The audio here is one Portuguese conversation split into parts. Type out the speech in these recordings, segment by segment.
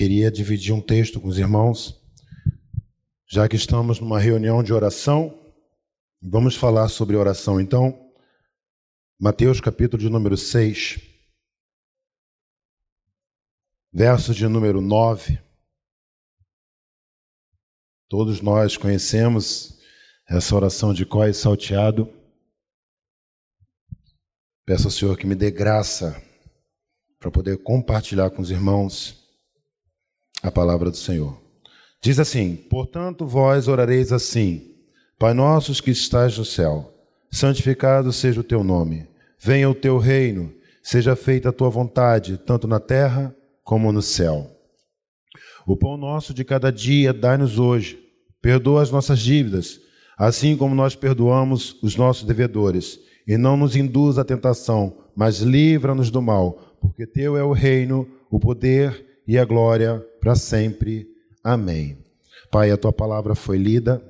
queria dividir um texto com os irmãos, já que estamos numa reunião de oração. Vamos falar sobre oração então. Mateus capítulo de número 6, verso de número 9. Todos nós conhecemos essa oração de có e salteado. Peço ao Senhor que me dê graça para poder compartilhar com os irmãos a palavra do Senhor. Diz assim: Portanto, vós orareis assim: Pai nosso que estás no céu, santificado seja o teu nome, venha o teu reino, seja feita a tua vontade, tanto na terra como no céu. O pão nosso de cada dia dai-nos hoje, perdoa as nossas dívidas, assim como nós perdoamos os nossos devedores, e não nos induz à tentação, mas livra-nos do mal porque teu é o reino, o poder e a glória para sempre. Amém. Pai, a tua palavra foi lida.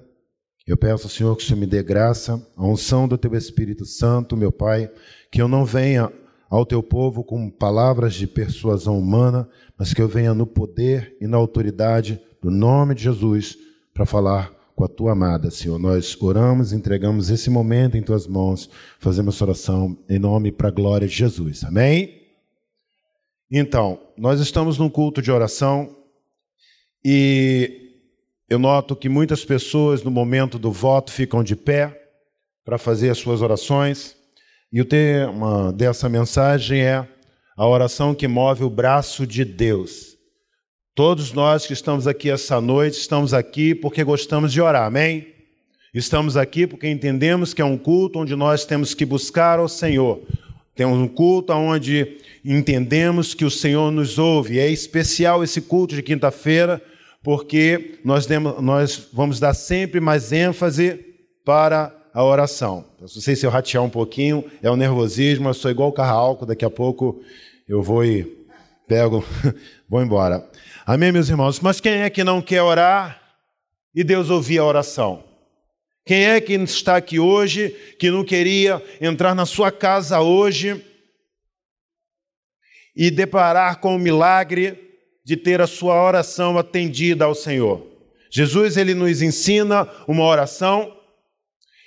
Eu peço ao Senhor que o Senhor me dê graça, a unção do teu Espírito Santo, meu Pai, que eu não venha ao teu povo com palavras de persuasão humana, mas que eu venha no poder e na autoridade do nome de Jesus para falar com a tua amada, Senhor. Nós oramos, entregamos esse momento em tuas mãos, fazemos oração em nome para a glória de Jesus. Amém? Então, nós estamos num culto de oração e eu noto que muitas pessoas no momento do voto ficam de pé para fazer as suas orações. E o tema dessa mensagem é a oração que move o braço de Deus. Todos nós que estamos aqui essa noite, estamos aqui porque gostamos de orar, amém? Estamos aqui porque entendemos que é um culto onde nós temos que buscar ao Senhor. Temos um culto onde entendemos que o Senhor nos ouve. É especial esse culto de quinta-feira, porque nós, demos, nós vamos dar sempre mais ênfase para a oração. Não sei se eu ratear um pouquinho, é o nervosismo, eu sou igual o carro álcool, daqui a pouco eu vou e pego, vou embora. Amém, meus irmãos? Mas quem é que não quer orar e Deus ouvir a oração? Quem é que está aqui hoje que não queria entrar na sua casa hoje e deparar com o milagre de ter a sua oração atendida ao Senhor. Jesus ele nos ensina uma oração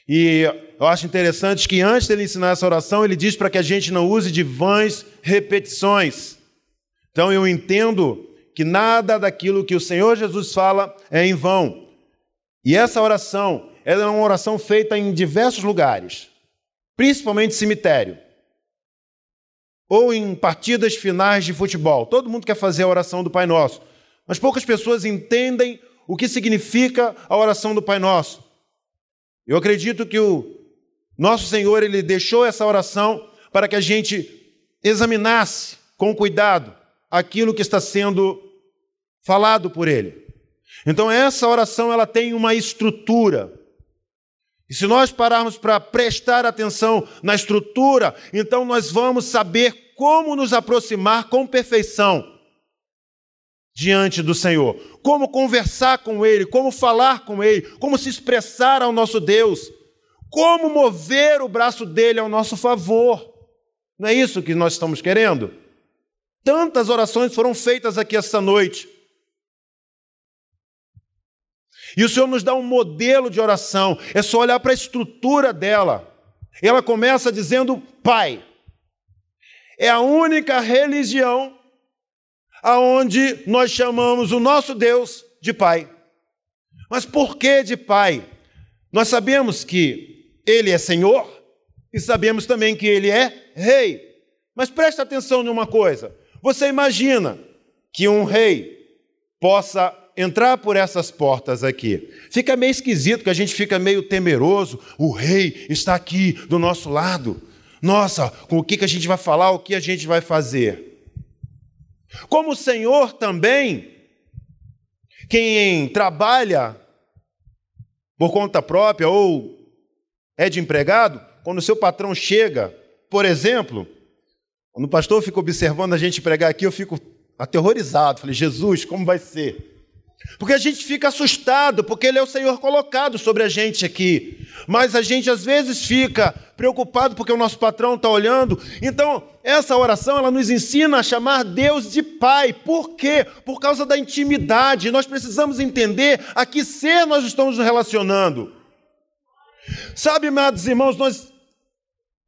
e eu acho interessante que antes dele ensinar essa oração, ele diz para que a gente não use de vãs repetições. Então eu entendo que nada daquilo que o Senhor Jesus fala é em vão. E essa oração, ela é uma oração feita em diversos lugares, principalmente cemitério ou em partidas finais de futebol. Todo mundo quer fazer a oração do Pai Nosso, mas poucas pessoas entendem o que significa a oração do Pai Nosso. Eu acredito que o nosso Senhor ele deixou essa oração para que a gente examinasse com cuidado aquilo que está sendo falado por ele. Então essa oração ela tem uma estrutura. E se nós pararmos para prestar atenção na estrutura, então nós vamos saber como nos aproximar com perfeição diante do Senhor, como conversar com Ele, como falar com Ele, como se expressar ao nosso Deus, como mover o braço dele ao nosso favor. Não é isso que nós estamos querendo? Tantas orações foram feitas aqui esta noite. E o Senhor nos dá um modelo de oração, é só olhar para a estrutura dela. Ela começa dizendo Pai é a única religião aonde nós chamamos o nosso Deus de Pai. Mas por que de Pai? Nós sabemos que Ele é Senhor e sabemos também que Ele é Rei. Mas preste atenção numa coisa: você imagina que um rei possa entrar por essas portas aqui. Fica meio esquisito, que a gente fica meio temeroso. O rei está aqui do nosso lado. Nossa, com o que, que a gente vai falar, o que a gente vai fazer. Como o Senhor também, quem trabalha por conta própria ou é de empregado, quando o seu patrão chega, por exemplo, quando o pastor fica observando a gente pregar aqui, eu fico aterrorizado. Falei, Jesus, como vai ser? Porque a gente fica assustado, porque Ele é o Senhor colocado sobre a gente aqui. Mas a gente às vezes fica preocupado porque o nosso patrão está olhando. Então, essa oração ela nos ensina a chamar Deus de Pai. Por quê? Por causa da intimidade. Nós precisamos entender a que ser nós estamos nos relacionando. Sabe, amados irmãos, nós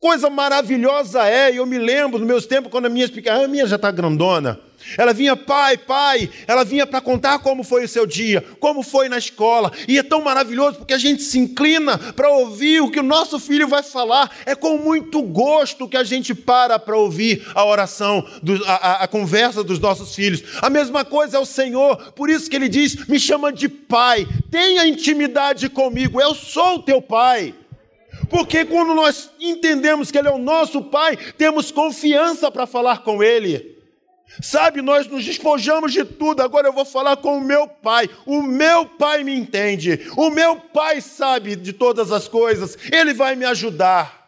Coisa maravilhosa é, eu me lembro nos meus tempos, quando a minha, a minha já está grandona, ela vinha, pai, pai, ela vinha para contar como foi o seu dia, como foi na escola, e é tão maravilhoso porque a gente se inclina para ouvir o que o nosso filho vai falar, é com muito gosto que a gente para para ouvir a oração, a, a, conversa dos nossos filhos. A mesma coisa é o Senhor, por isso que ele diz: me chama de pai, tenha intimidade comigo, eu sou o teu pai. Porque quando nós entendemos que Ele é o nosso Pai, temos confiança para falar com Ele. Sabe, nós nos despojamos de tudo, agora eu vou falar com o meu pai. O meu pai me entende, o meu pai sabe de todas as coisas, ele vai me ajudar.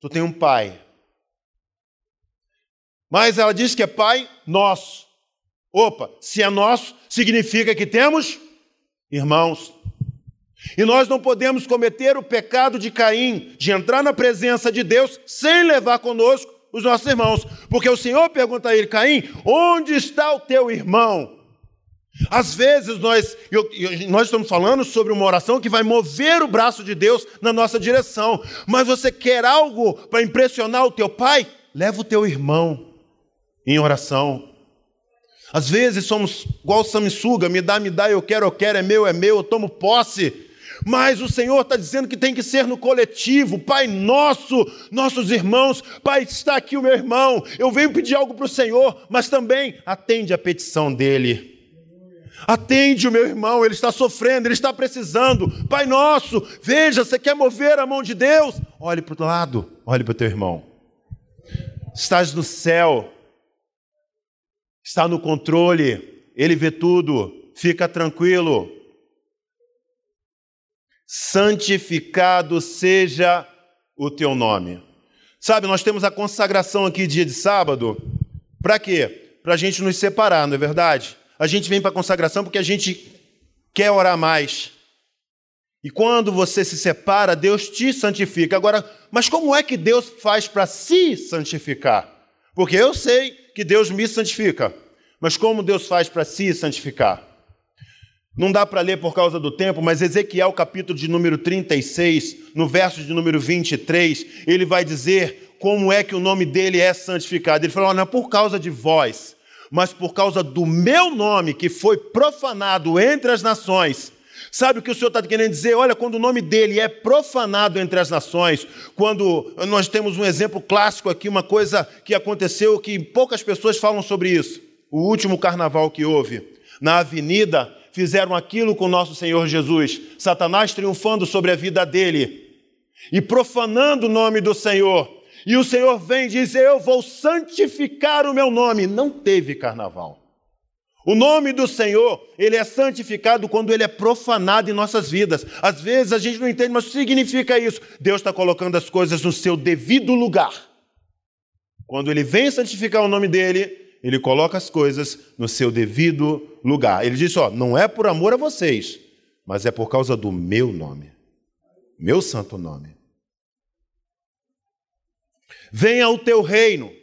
Tu tem um pai. Mas ela diz que é pai nosso. Opa, se é nosso, significa que temos irmãos. E nós não podemos cometer o pecado de Caim, de entrar na presença de Deus sem levar conosco os nossos irmãos. Porque o Senhor pergunta a ele, Caim, onde está o teu irmão? Às vezes nós, eu, nós estamos falando sobre uma oração que vai mover o braço de Deus na nossa direção. Mas você quer algo para impressionar o teu pai? Leva o teu irmão em oração. Às vezes somos igual Samsuga, me dá, me dá, eu quero, eu quero, é meu, é meu, eu tomo posse. Mas o Senhor está dizendo que tem que ser no coletivo. Pai nosso, nossos irmãos, Pai, está aqui o meu irmão. Eu venho pedir algo para o Senhor, mas também atende a petição dele. Atende o meu irmão, ele está sofrendo, ele está precisando. Pai nosso, veja, você quer mover a mão de Deus? Olhe para o lado, olhe para o teu irmão. Estás no céu, está no controle, ele vê tudo, fica tranquilo santificado seja o teu nome. Sabe, nós temos a consagração aqui dia de sábado. Para quê? Para a gente nos separar, não é verdade? A gente vem para a consagração porque a gente quer orar mais. E quando você se separa, Deus te santifica. Agora, mas como é que Deus faz para se santificar? Porque eu sei que Deus me santifica. Mas como Deus faz para se santificar? Não dá para ler por causa do tempo, mas Ezequiel, capítulo de número 36, no verso de número 23, ele vai dizer como é que o nome dele é santificado. Ele falou: não é por causa de vós, mas por causa do meu nome que foi profanado entre as nações. Sabe o que o Senhor está querendo dizer? Olha, quando o nome dele é profanado entre as nações, quando nós temos um exemplo clássico aqui, uma coisa que aconteceu que poucas pessoas falam sobre isso. O último carnaval que houve. Na avenida, fizeram aquilo com nosso Senhor Jesus, Satanás triunfando sobre a vida dele e profanando o nome do Senhor. E o Senhor vem e diz: Eu vou santificar o meu nome. Não teve carnaval. O nome do Senhor, ele é santificado quando ele é profanado em nossas vidas. Às vezes a gente não entende, mas significa isso. Deus está colocando as coisas no seu devido lugar. Quando ele vem santificar o nome dele, ele coloca as coisas no seu devido lugar. Ele diz: Ó, não é por amor a vocês, mas é por causa do meu nome, meu santo nome. Venha o teu reino.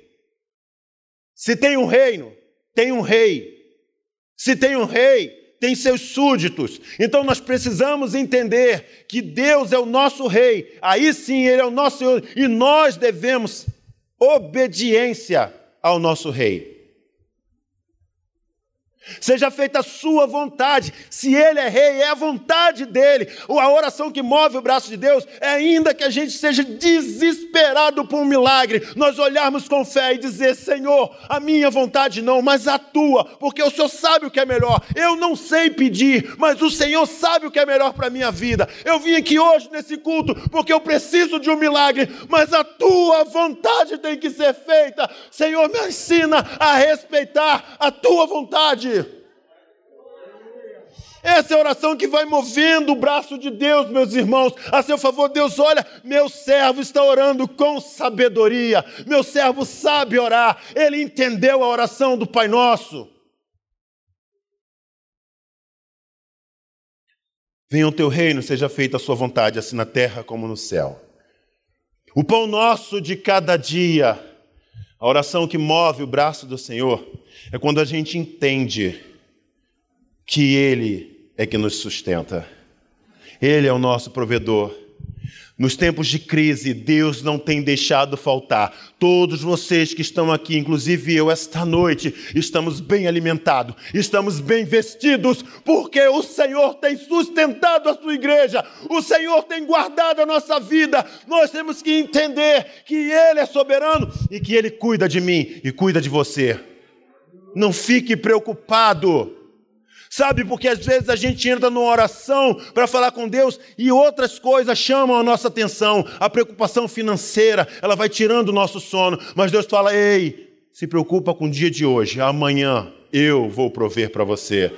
Se tem um reino, tem um rei. Se tem um rei, tem seus súditos. Então nós precisamos entender que Deus é o nosso rei. Aí sim, ele é o nosso Senhor e nós devemos obediência ao nosso rei. Seja feita a sua vontade. Se ele é rei, é a vontade dele. A oração que move o braço de Deus é ainda que a gente seja desesperado por um milagre, nós olharmos com fé e dizer: Senhor, a minha vontade não, mas a tua, porque o Senhor sabe o que é melhor. Eu não sei pedir, mas o Senhor sabe o que é melhor para a minha vida. Eu vim aqui hoje nesse culto porque eu preciso de um milagre, mas a tua vontade tem que ser feita. Senhor, me ensina a respeitar a tua vontade. Essa é a oração que vai movendo o braço de Deus, meus irmãos, a seu favor. Deus, olha, meu servo está orando com sabedoria, meu servo sabe orar, ele entendeu a oração do Pai Nosso. Venha o teu reino, seja feita a sua vontade, assim na terra como no céu. O pão nosso de cada dia, a oração que move o braço do Senhor, é quando a gente entende que Ele é que nos sustenta. Ele é o nosso provedor. Nos tempos de crise, Deus não tem deixado faltar. Todos vocês que estão aqui, inclusive eu, esta noite, estamos bem alimentados, estamos bem vestidos, porque o Senhor tem sustentado a sua igreja, o Senhor tem guardado a nossa vida. Nós temos que entender que Ele é soberano e que Ele cuida de mim e cuida de você. Não fique preocupado. Sabe, porque às vezes a gente entra numa oração para falar com Deus e outras coisas chamam a nossa atenção. A preocupação financeira, ela vai tirando o nosso sono. Mas Deus fala: ei, se preocupa com o dia de hoje, amanhã eu vou prover para você.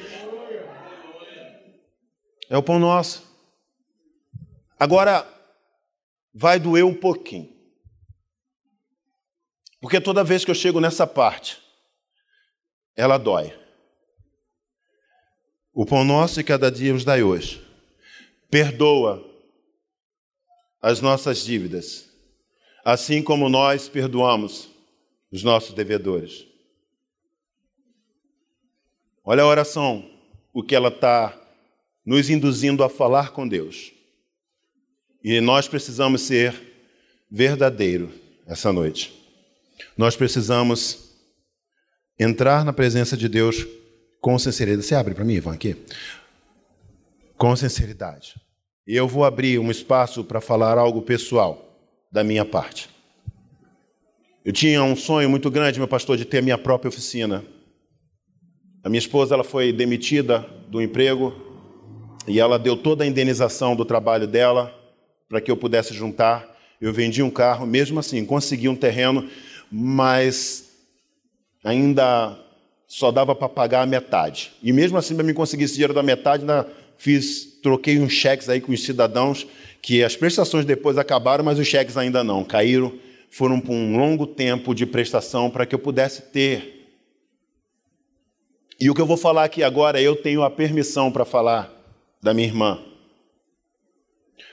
É o pão nosso. Agora, vai doer um pouquinho. Porque toda vez que eu chego nessa parte, ela dói. O pão nosso de cada dia nos dai hoje. Perdoa as nossas dívidas, assim como nós perdoamos os nossos devedores. Olha a oração, o que ela está nos induzindo a falar com Deus. E nós precisamos ser verdadeiro essa noite. Nós precisamos entrar na presença de Deus com sinceridade. Você abre para mim, Ivan, aqui? Com sinceridade. Eu vou abrir um espaço para falar algo pessoal da minha parte. Eu tinha um sonho muito grande, meu pastor, de ter a minha própria oficina. A minha esposa ela foi demitida do emprego e ela deu toda a indenização do trabalho dela para que eu pudesse juntar. Eu vendi um carro, mesmo assim, consegui um terreno, mas ainda só dava para pagar a metade. E mesmo assim, para mim conseguir esse dinheiro da metade, ainda fiz, troquei uns cheques aí com os cidadãos, que as prestações depois acabaram, mas os cheques ainda não. Caíram, foram por um longo tempo de prestação para que eu pudesse ter. E o que eu vou falar aqui agora, eu tenho a permissão para falar da minha irmã.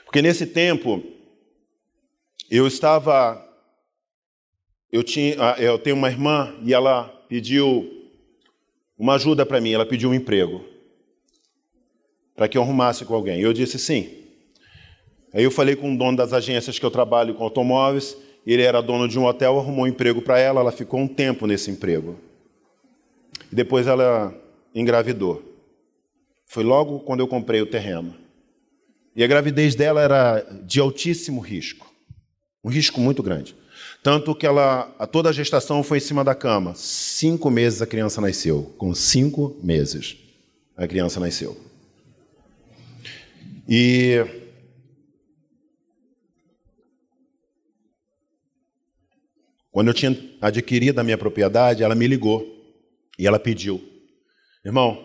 Porque nesse tempo, eu estava. Eu, tinha, eu tenho uma irmã e ela pediu uma ajuda para mim, ela pediu um emprego para que eu arrumasse com alguém. Eu disse sim. Aí eu falei com o dono das agências que eu trabalho com automóveis, ele era dono de um hotel, arrumou um emprego para ela, ela ficou um tempo nesse emprego. Depois ela engravidou. Foi logo quando eu comprei o terreno. E a gravidez dela era de altíssimo risco, um risco muito grande. Tanto que ela, a toda a gestação foi em cima da cama. Cinco meses a criança nasceu. Com cinco meses a criança nasceu. E quando eu tinha adquirido a minha propriedade, ela me ligou e ela pediu: Irmão,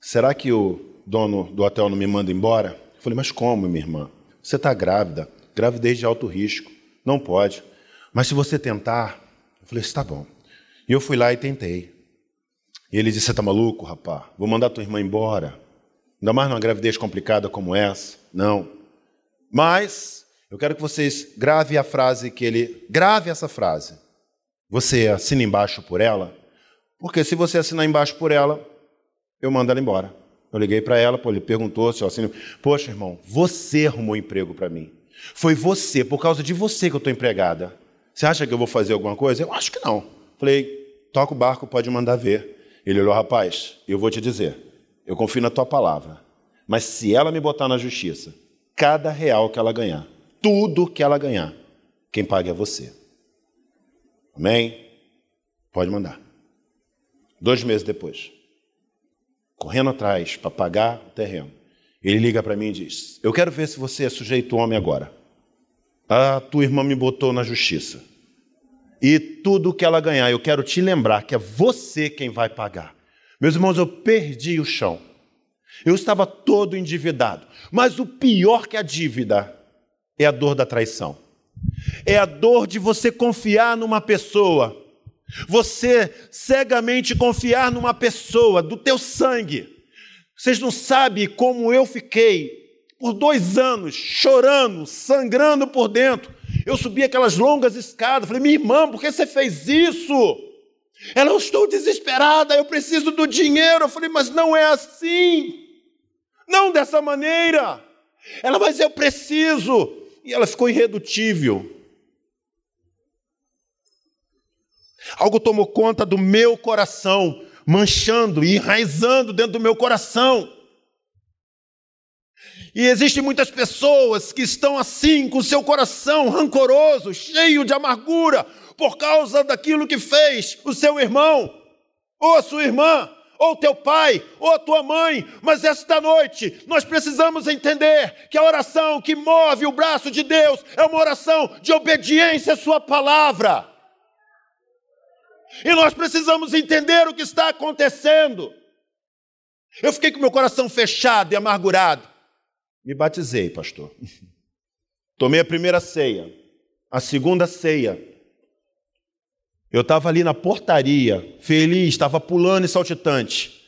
será que o dono do hotel não me manda embora? Eu falei: Mas como, minha irmã? Você está grávida, gravidez de alto risco, não pode. Mas se você tentar, eu falei, está bom. E eu fui lá e tentei. E ele disse: Você está maluco, rapaz? Vou mandar tua irmã embora. Ainda mais numa gravidez complicada como essa. Não. Mas eu quero que vocês gravem a frase que ele. Grave essa frase. Você assina embaixo por ela. Porque se você assinar embaixo por ela, eu mando ela embora. Eu liguei para ela, pô, ele perguntou se eu assino. Poxa, irmão, você arrumou emprego para mim. Foi você, por causa de você que eu estou empregada. Você acha que eu vou fazer alguma coisa? Eu acho que não. Falei, toca o barco, pode mandar ver. Ele olhou, rapaz, eu vou te dizer, eu confio na tua palavra. Mas se ela me botar na justiça, cada real que ela ganhar, tudo que ela ganhar, quem paga é você. Amém? Pode mandar. Dois meses depois, correndo atrás para pagar o terreno, ele liga para mim e diz: Eu quero ver se você é sujeito homem agora. A tua irmã me botou na justiça. E tudo que ela ganhar, eu quero te lembrar que é você quem vai pagar. Meus irmãos, eu perdi o chão. Eu estava todo endividado. Mas o pior que a dívida é a dor da traição. É a dor de você confiar numa pessoa. Você cegamente confiar numa pessoa do teu sangue. Vocês não sabem como eu fiquei por dois anos, chorando, sangrando por dentro. Eu subi aquelas longas escadas. Falei, minha irmã, por que você fez isso? Ela, eu estou desesperada, eu preciso do dinheiro. Eu falei, mas não é assim. Não dessa maneira. Ela, mas eu preciso. E ela ficou irredutível. Algo tomou conta do meu coração, manchando e enraizando dentro do meu coração. E existem muitas pessoas que estão assim, com seu coração rancoroso, cheio de amargura, por causa daquilo que fez o seu irmão, ou a sua irmã, ou teu pai, ou a tua mãe, mas esta noite nós precisamos entender que a oração que move o braço de Deus é uma oração de obediência à Sua palavra. E nós precisamos entender o que está acontecendo. Eu fiquei com meu coração fechado e amargurado. Me batizei, pastor. Tomei a primeira ceia, a segunda ceia. Eu estava ali na portaria, feliz, estava pulando e saltitante.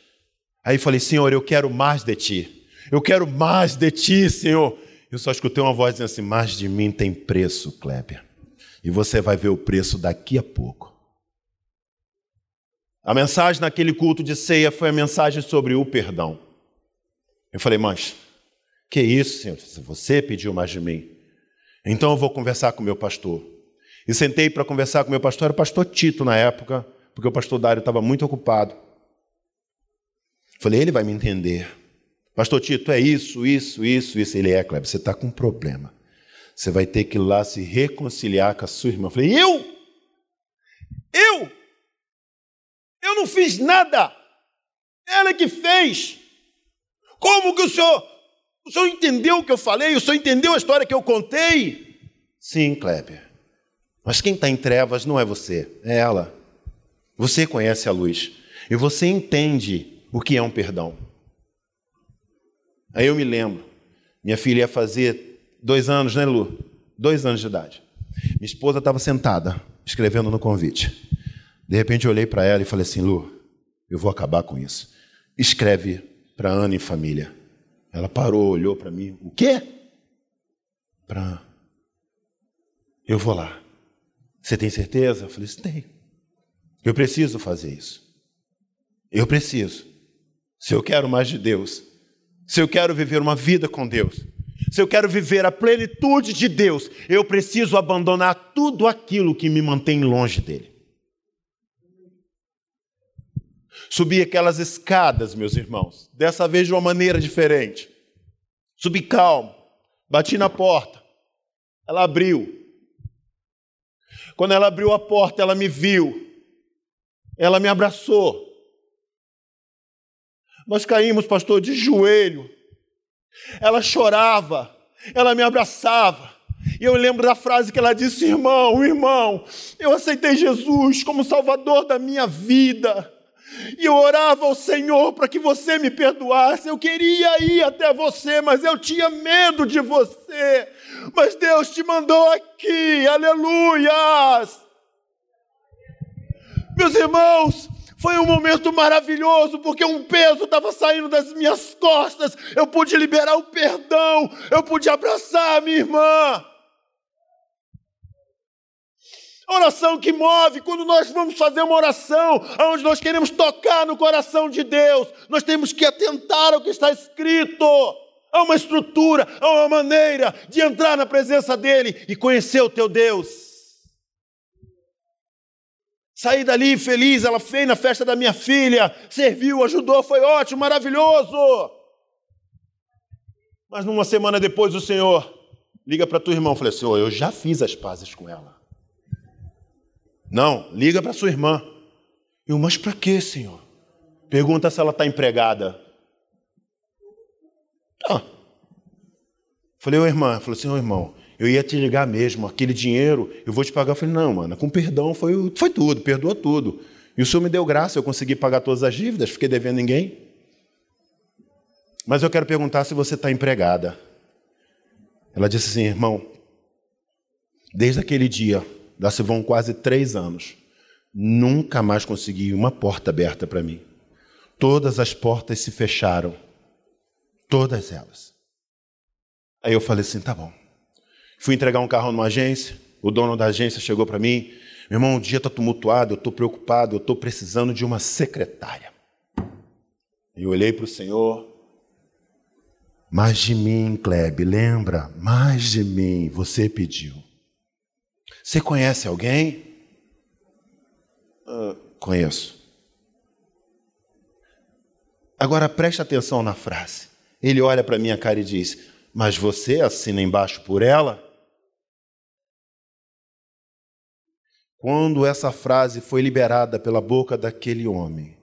Aí falei, Senhor, eu quero mais de ti. Eu quero mais de ti, Senhor. Eu só escutei uma voz dizendo assim: mais de mim tem preço, Kleber. E você vai ver o preço daqui a pouco. A mensagem naquele culto de ceia foi a mensagem sobre o perdão. Eu falei, mas que isso, Senhor? Você pediu mais de mim. Então eu vou conversar com o meu pastor. E sentei para conversar com o meu pastor, era o pastor Tito na época, porque o pastor Dário estava muito ocupado. Falei, ele vai me entender. Pastor Tito, é isso, isso, isso, isso. Ele é, Kleber, você está com um problema. Você vai ter que ir lá se reconciliar com a sua irmã. Eu falei, eu? Eu? Eu não fiz nada. Ela é que fez. Como que o senhor o senhor entendeu o que eu falei? O senhor entendeu a história que eu contei? Sim, Kleber. Mas quem está em trevas não é você, é ela. Você conhece a luz. E você entende o que é um perdão. Aí eu me lembro. Minha filha ia fazer dois anos, né, Lu? Dois anos de idade. Minha esposa estava sentada, escrevendo no convite. De repente eu olhei para ela e falei assim: Lu, eu vou acabar com isso. Escreve para Ana e família. Ela parou, olhou para mim. O quê? Para. Eu vou lá. Você tem certeza? Eu falei, tem. Eu preciso fazer isso. Eu preciso. Se eu quero mais de Deus, se eu quero viver uma vida com Deus, se eu quero viver a plenitude de Deus, eu preciso abandonar tudo aquilo que me mantém longe dele. Subi aquelas escadas, meus irmãos, dessa vez de uma maneira diferente. Subi calmo, bati na porta. Ela abriu. Quando ela abriu a porta, ela me viu. Ela me abraçou. Nós caímos, pastor, de joelho. Ela chorava, ela me abraçava. E eu lembro da frase que ela disse: Irmão, irmão, eu aceitei Jesus como Salvador da minha vida. E eu orava ao Senhor para que você me perdoasse. Eu queria ir até você, mas eu tinha medo de você. Mas Deus te mandou aqui. Aleluias! Meus irmãos, foi um momento maravilhoso, porque um peso estava saindo das minhas costas. Eu pude liberar o perdão, eu pude abraçar a minha irmã. Oração que move, quando nós vamos fazer uma oração, onde nós queremos tocar no coração de Deus, nós temos que atentar ao que está escrito. Há uma estrutura, há uma maneira de entrar na presença dEle e conhecer o teu Deus. Saí dali feliz, ela fez na festa da minha filha, serviu, ajudou, foi ótimo, maravilhoso. Mas numa semana depois o Senhor liga para tua irmã e fala: Senhor, eu já fiz as pazes com ela. Não, liga para sua irmã. Eu, mas para quê, senhor? Pergunta se ela está empregada. Tá. Falei, ô irmã, falou assim, ô irmão, eu ia te ligar mesmo, aquele dinheiro eu vou te pagar. Eu falei, não, mano, com perdão foi, foi tudo, perdoou tudo. E o senhor me deu graça, eu consegui pagar todas as dívidas, fiquei devendo ninguém. Mas eu quero perguntar se você está empregada. Ela disse assim, irmão, desde aquele dia lá se vão quase três anos. Nunca mais consegui uma porta aberta para mim. Todas as portas se fecharam. Todas elas. Aí eu falei assim: tá bom. Fui entregar um carro numa agência, o dono da agência chegou para mim: meu irmão, o dia está tumultuado, eu estou preocupado, eu estou precisando de uma secretária. Eu olhei para o Senhor. Mais de mim, Klebe, lembra? Mais de mim, você pediu. Você conhece alguém? Uh, conheço. Agora preste atenção na frase. Ele olha para minha cara e diz: Mas você assina embaixo por ela? Quando essa frase foi liberada pela boca daquele homem,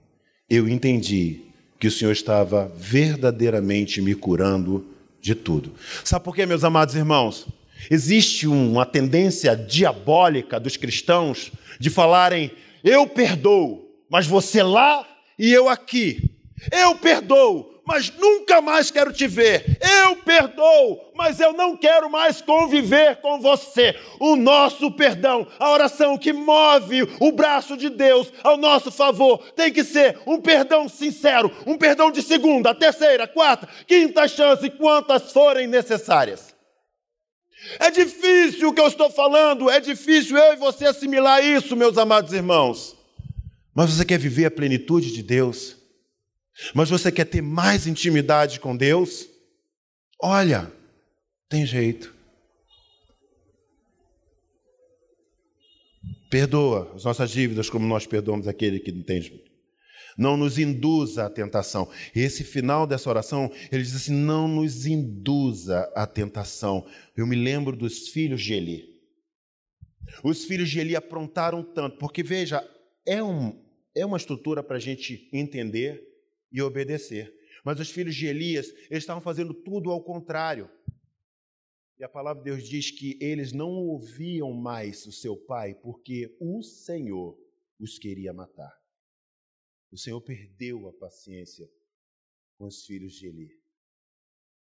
eu entendi que o Senhor estava verdadeiramente me curando de tudo. Sabe por quê, meus amados irmãos? Existe uma tendência diabólica dos cristãos de falarem: eu perdoo, mas você lá e eu aqui. Eu perdoo, mas nunca mais quero te ver. Eu perdoo, mas eu não quero mais conviver com você. O nosso perdão, a oração que move o braço de Deus ao nosso favor, tem que ser um perdão sincero, um perdão de segunda, terceira, quarta, quinta chance, quantas forem necessárias. É difícil o que eu estou falando, é difícil eu e você assimilar isso, meus amados irmãos. Mas você quer viver a plenitude de Deus? Mas você quer ter mais intimidade com Deus? Olha, tem jeito. Perdoa as nossas dívidas como nós perdoamos aquele que não tem. Não nos induza à tentação. Esse final dessa oração, ele diz assim: não nos induza à tentação. Eu me lembro dos filhos de Eli. Os filhos de Eli aprontaram tanto, porque veja, é, um, é uma estrutura para a gente entender e obedecer. Mas os filhos de Elias, eles estavam fazendo tudo ao contrário. E a palavra de Deus diz que eles não ouviam mais o seu pai, porque o Senhor os queria matar. O Senhor perdeu a paciência com os filhos de Eli.